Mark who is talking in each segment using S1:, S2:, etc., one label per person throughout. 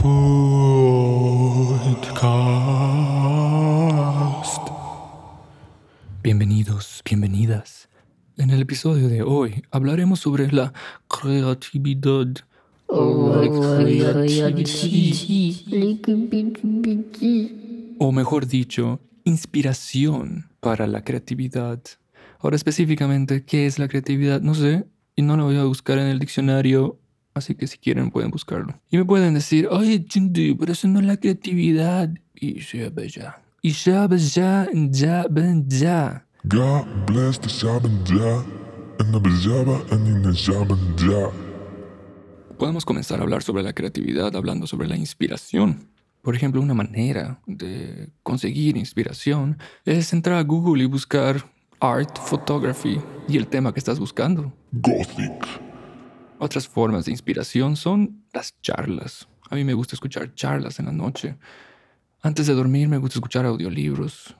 S1: Podcast. Bienvenidos, bienvenidas. En el episodio de hoy hablaremos sobre la creatividad. O mejor dicho, inspiración para la creatividad. Ahora específicamente, ¿qué es la creatividad? No sé, y no lo voy a buscar en el diccionario, así que si quieren pueden buscarlo. Y me pueden decir, oye, Chindy, pero eso no es la creatividad. Y ya, ya. Y ya, ya, ya, ya.
S2: God bless the Shabbat and the Bajaba and the Shabbat
S1: Podemos comenzar a hablar sobre la creatividad hablando sobre la inspiración. Por ejemplo, una manera de conseguir inspiración es entrar a Google y buscar art, photography y el tema que estás buscando.
S2: Gothic.
S1: Otras formas de inspiración son las charlas. A mí me gusta escuchar charlas en la noche. Antes de dormir me gusta escuchar audiolibros.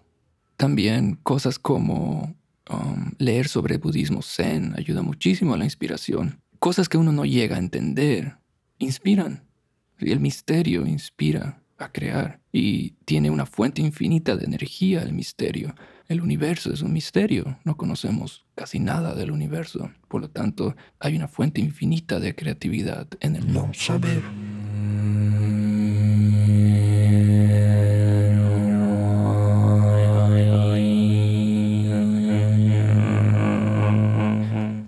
S1: También cosas como um, leer sobre budismo zen ayuda muchísimo a la inspiración. Cosas que uno no llega a entender inspiran. El misterio inspira a crear. Y tiene una fuente infinita de energía el misterio. El universo es un misterio. No conocemos casi nada del universo. Por lo tanto, hay una fuente infinita de creatividad en el no saber.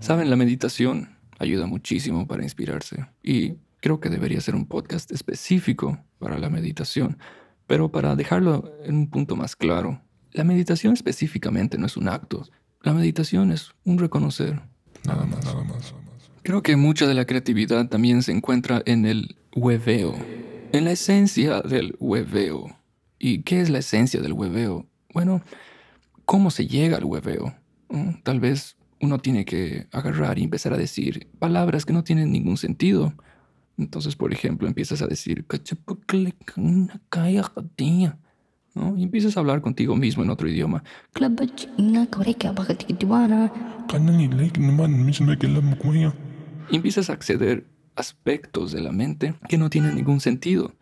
S1: Saben, la meditación ayuda muchísimo para inspirarse y creo que debería ser un podcast específico para la meditación. Pero para dejarlo en un punto más claro, la meditación específicamente no es un acto. La meditación es un reconocer.
S2: Nada más, nada más.
S1: Creo que mucha de la creatividad también se encuentra en el hueveo, en la esencia del hueveo. ¿Y qué es la esencia del hueveo? Bueno, ¿cómo se llega al hueveo? Mm, tal vez uno tiene que agarrar y empezar a decir palabras que no tienen ningún sentido. Entonces, por ejemplo, empiezas a decir, ¿no? Y empiezas a hablar contigo mismo en otro idioma. Y empiezas a acceder aspectos de la mente que no tienen ningún sentido.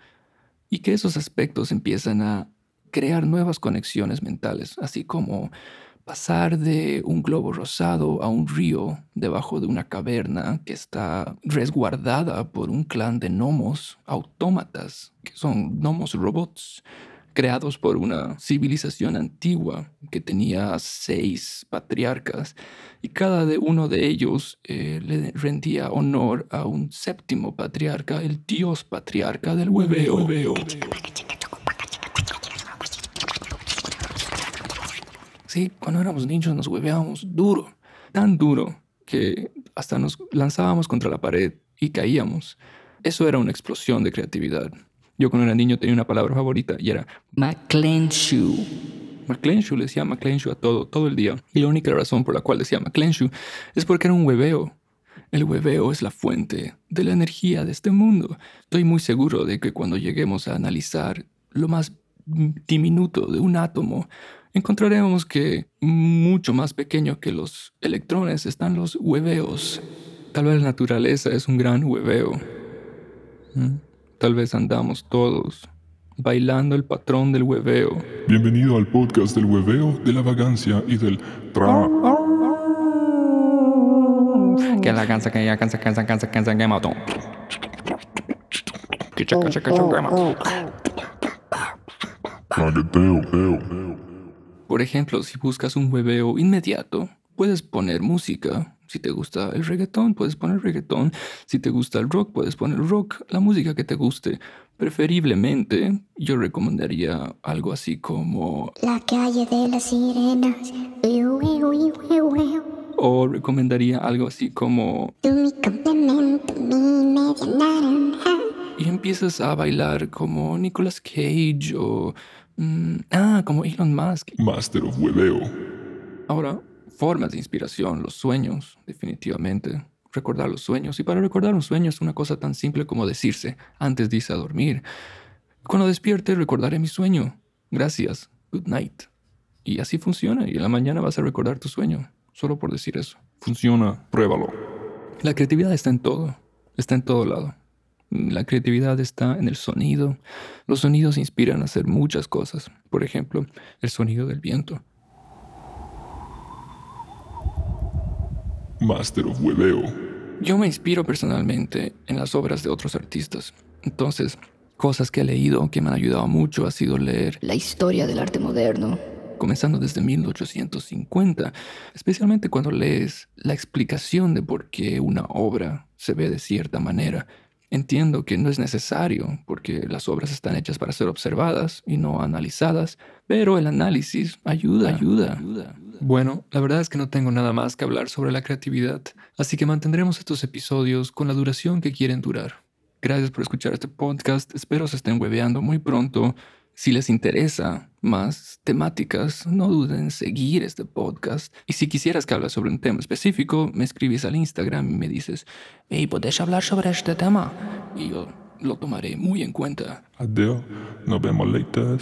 S1: Y que esos aspectos empiezan a crear nuevas conexiones mentales, así como pasar de un globo rosado a un río debajo de una caverna que está resguardada por un clan de gnomos autómatas, que son gnomos robots, creados por una civilización antigua que tenía seis patriarcas y cada uno de ellos eh, le rendía honor a un séptimo patriarca, el dios patriarca del hueveo. Sí, cuando éramos niños nos hueveábamos duro, tan duro que hasta nos lanzábamos contra la pared y caíamos. Eso era una explosión de creatividad. Yo cuando era niño tenía una palabra favorita y era McClenshoe. McClenshoe le decía McClenshoe a todo, todo el día. Y la única razón por la cual decía McClenshoe es porque era un hueveo. El hueveo es la fuente de la energía de este mundo. Estoy muy seguro de que cuando lleguemos a analizar lo más diminuto de un átomo, encontraremos que mucho más pequeño que los electrones están los hueveos. Tal vez la naturaleza es un gran hueveo. ¿Mm? Tal vez andamos todos bailando el patrón del hueveo.
S2: Bienvenido al podcast del hueveo, de la vagancia y del tra.
S1: Que la cansa, que ya cansa, cansa, cansa, cansa, que mató. Que chaca, chaca, chaca, por ejemplo, si buscas un hueveo inmediato, puedes poner música. Si te gusta el reggaetón, puedes poner reggaetón. Si te gusta el rock, puedes poner rock, la música que te guste. Preferiblemente, yo recomendaría algo así como...
S3: La calle de las sirenas.
S1: O recomendaría algo así como...
S3: Tú mi complemento, mi media naranja.
S1: Y empiezas a bailar como Nicolas Cage o Mm, ah, como Elon Musk.
S2: Master of Hueveo.
S1: Ahora, formas de inspiración, los sueños, definitivamente. Recordar los sueños. Y para recordar un sueño es una cosa tan simple como decirse antes de irse a dormir. Cuando despierte recordaré mi sueño. Gracias. Good night. Y así funciona. Y en la mañana vas a recordar tu sueño. Solo por decir eso.
S2: Funciona. Pruébalo.
S1: La creatividad está en todo. Está en todo lado. La creatividad está en el sonido. Los sonidos inspiran a hacer muchas cosas. Por ejemplo, el sonido del viento.
S2: Master of Hueveo.
S1: Yo me inspiro personalmente en las obras de otros artistas. Entonces, cosas que he leído que me han ayudado mucho ha sido leer
S4: La historia del arte moderno.
S1: comenzando desde 1850, especialmente cuando lees la explicación de por qué una obra se ve de cierta manera. Entiendo que no es necesario, porque las obras están hechas para ser observadas y no analizadas, pero el análisis ayuda, ayuda, ayuda. Bueno, la verdad es que no tengo nada más que hablar sobre la creatividad, así que mantendremos estos episodios con la duración que quieren durar. Gracias por escuchar este podcast, espero se estén hueveando muy pronto. Si les interesa más temáticas, no duden en seguir este podcast. Y si quisieras que hable sobre un tema específico, me escribes al Instagram y me dices, hey, ¿puedes hablar sobre este tema? Y yo lo tomaré muy en cuenta.
S2: Adeo. Nos vemos later.